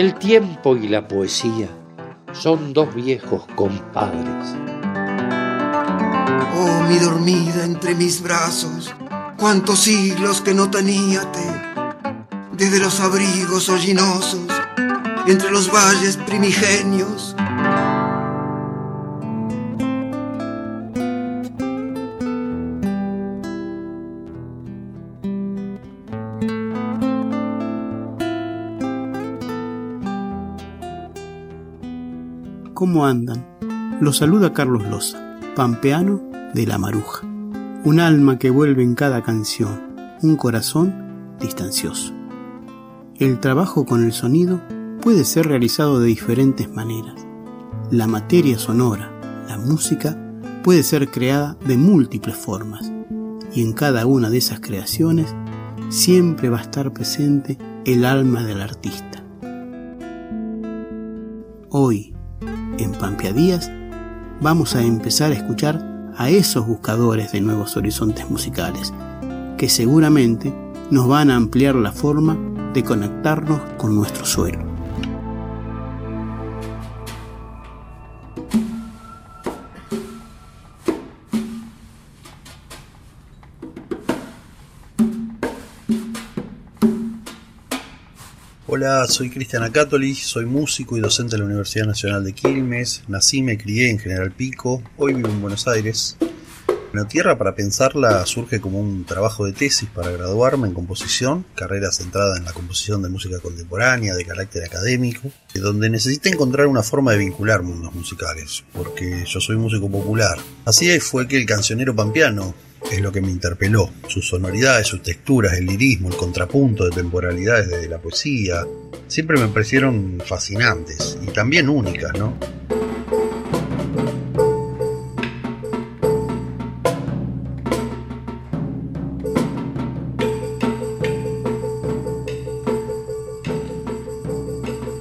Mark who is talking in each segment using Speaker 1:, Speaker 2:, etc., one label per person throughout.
Speaker 1: El tiempo y la poesía son dos viejos compadres.
Speaker 2: Oh, mi dormida entre mis brazos, cuántos siglos que no teníate, desde los abrigos hollinosos, entre los valles primigenios,
Speaker 3: ¿Cómo andan? Los saluda Carlos Loza, pampeano de La Maruja. Un alma que vuelve en cada canción, un corazón distancioso. El trabajo con el sonido puede ser realizado de diferentes maneras. La materia sonora, la música, puede ser creada de múltiples formas y en cada una de esas creaciones siempre va a estar presente el alma del artista. Hoy, en Pampeadías, vamos a empezar a escuchar a esos buscadores de nuevos horizontes musicales, que seguramente nos van a ampliar la forma de conectarnos con nuestro suelo.
Speaker 4: Hola, soy Cristian Acátoli, soy músico y docente de la Universidad Nacional de Quilmes. Nací me crié en General Pico, hoy vivo en Buenos Aires. La Tierra para pensarla surge como un trabajo de tesis para graduarme en composición, carrera centrada en la composición de música contemporánea de carácter académico, donde necesité encontrar una forma de vincular mundos musicales, porque yo soy músico popular. Así fue que el cancionero pampeano es lo que me interpeló. Sus sonoridades, sus texturas, el lirismo, el contrapunto de temporalidades de la poesía, siempre me parecieron fascinantes y también únicas, ¿no?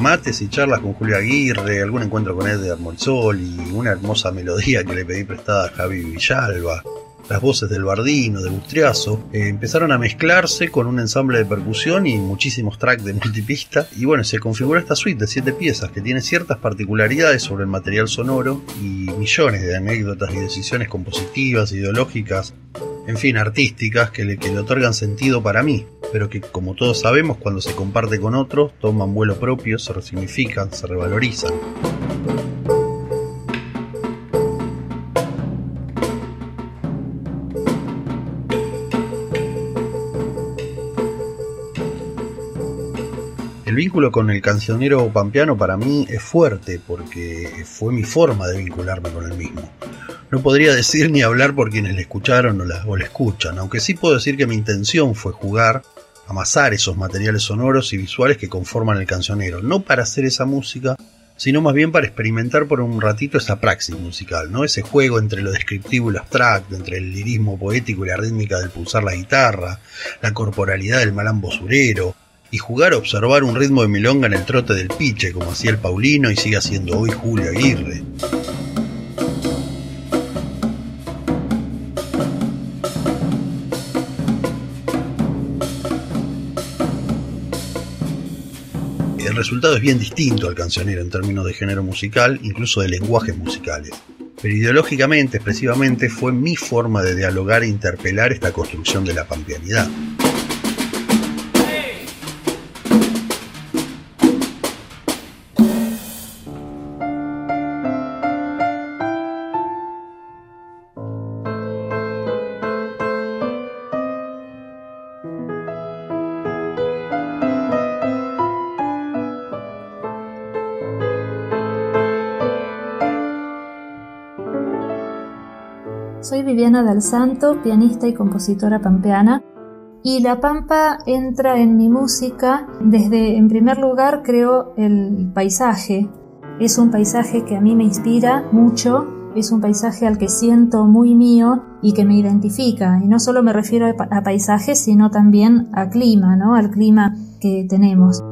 Speaker 4: mates y charlas con Julio Aguirre, algún encuentro con Edgar Morzol y una hermosa melodía que le pedí prestada a Javi Villalba las voces del Bardino, de Bustriazo, eh, empezaron a mezclarse con un ensamble de percusión y muchísimos tracks de multipista. Y bueno, se configuró esta suite de siete piezas que tiene ciertas particularidades sobre el material sonoro y millones de anécdotas y decisiones compositivas, ideológicas, en fin, artísticas que le, que le otorgan sentido para mí, pero que como todos sabemos cuando se comparte con otros toman vuelo propio, se resignifican, se revalorizan. El vínculo con el cancionero pampeano para mí es fuerte porque fue mi forma de vincularme con el mismo. No podría decir ni hablar por quienes le escucharon o la, escuchan, aunque sí puedo decir que mi intención fue jugar, amasar esos materiales sonoros y visuales que conforman el cancionero, no para hacer esa música, sino más bien para experimentar por un ratito esa praxis musical, ¿no? Ese juego entre lo descriptivo y lo abstracto, entre el lirismo poético y la rítmica del pulsar la guitarra, la corporalidad del malambo surero, y jugar a observar un ritmo de milonga en el trote del piche, como hacía el Paulino y sigue haciendo hoy Julio Aguirre. El resultado es bien distinto al cancionero en términos de género musical, incluso de lenguajes musicales. Pero ideológicamente, expresivamente, fue mi forma de dialogar e interpelar esta construcción de la pampeanidad.
Speaker 5: Soy Viviana Del Santo, pianista y compositora pampeana. Y la pampa entra en mi música desde, en primer lugar, creo el paisaje. Es un paisaje que a mí me inspira mucho, es un paisaje al que siento muy mío y que me identifica. Y no solo me refiero a paisaje, sino también a clima, ¿no? Al clima que tenemos.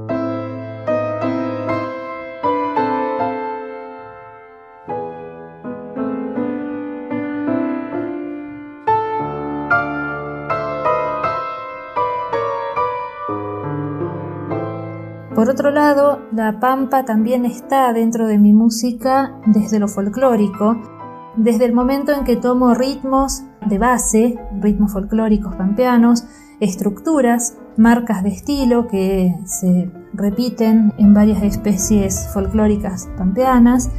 Speaker 5: Por otro lado, la pampa también está dentro de mi música desde lo folclórico, desde el momento en que tomo ritmos de base, ritmos folclóricos pampeanos, estructuras, marcas de estilo que se repiten en varias especies folclóricas pampeanas,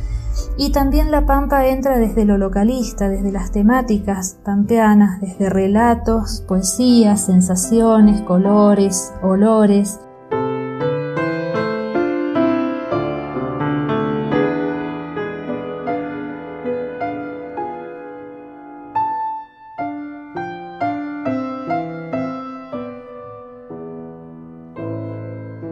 Speaker 5: y también la pampa entra desde lo localista, desde las temáticas pampeanas, desde relatos, poesías, sensaciones, colores, olores,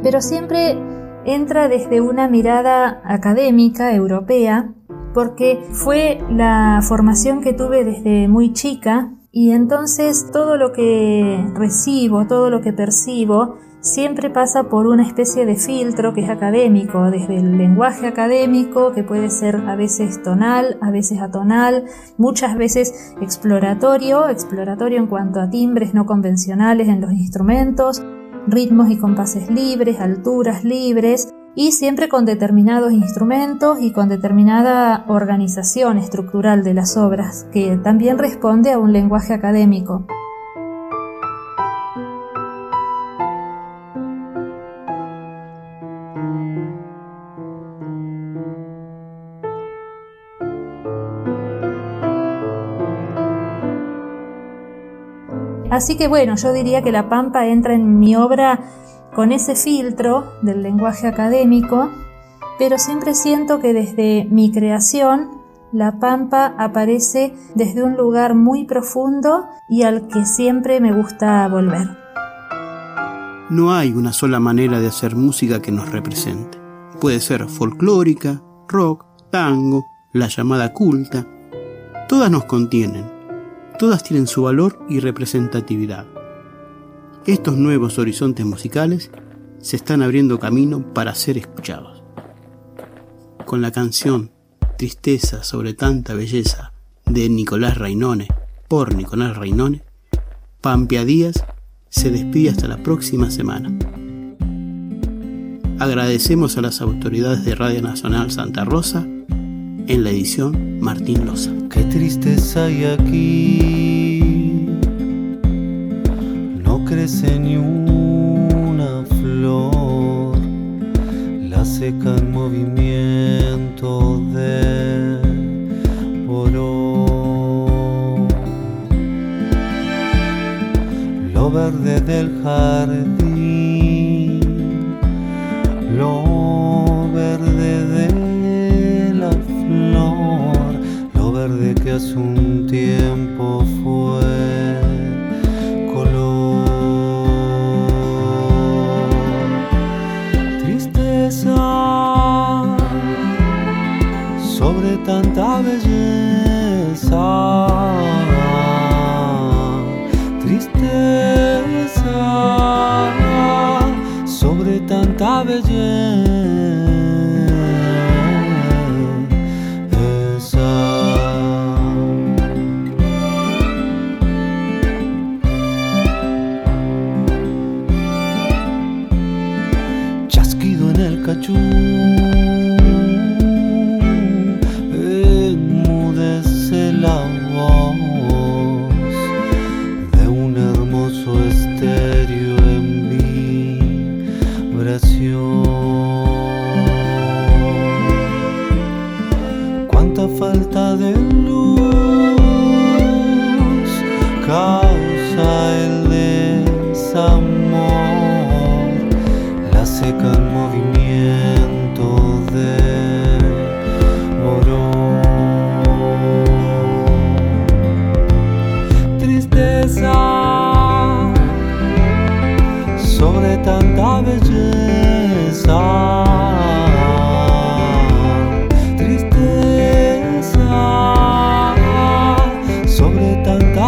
Speaker 5: pero siempre entra desde una mirada académica europea, porque fue la formación que tuve desde muy chica y entonces todo lo que recibo, todo lo que percibo, siempre pasa por una especie de filtro que es académico, desde el lenguaje académico, que puede ser a veces tonal, a veces atonal, muchas veces exploratorio, exploratorio en cuanto a timbres no convencionales en los instrumentos, ritmos y compases libres, alturas libres y siempre con determinados instrumentos y con determinada organización estructural de las obras, que también responde a un lenguaje académico. Así que bueno, yo diría que la pampa entra en mi obra con ese filtro del lenguaje académico, pero siempre siento que desde mi creación la pampa aparece desde un lugar muy profundo y al que siempre me gusta volver.
Speaker 3: No hay una sola manera de hacer música que nos represente. Puede ser folclórica, rock, tango, la llamada culta. Todas nos contienen todas tienen su valor y representatividad. Estos nuevos horizontes musicales se están abriendo camino para ser escuchados. Con la canción Tristeza sobre tanta belleza de Nicolás Rainone por Nicolás Rainone, Pampia Díaz se despide hasta la próxima semana. Agradecemos a las autoridades de Radio Nacional Santa Rosa en la edición Martín Loza.
Speaker 6: Qué tristeza hay aquí, no crece ni una flor, la seca en movimiento de oro. Lo verde del jardín, un tiempo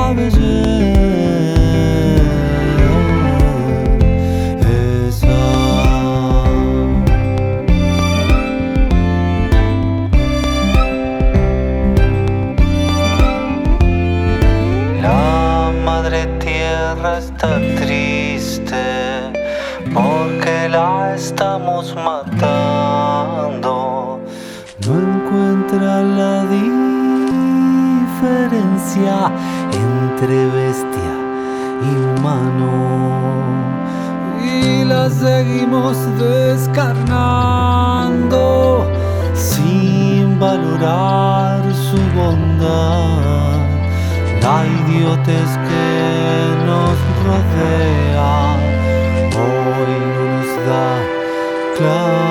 Speaker 6: La madre tierra está triste porque la estamos matando, no encuentra la diferencia entre bestia y humano. Y la seguimos descarnando sin valorar su bondad. La idiotez que nos rodea hoy no nos da claridad.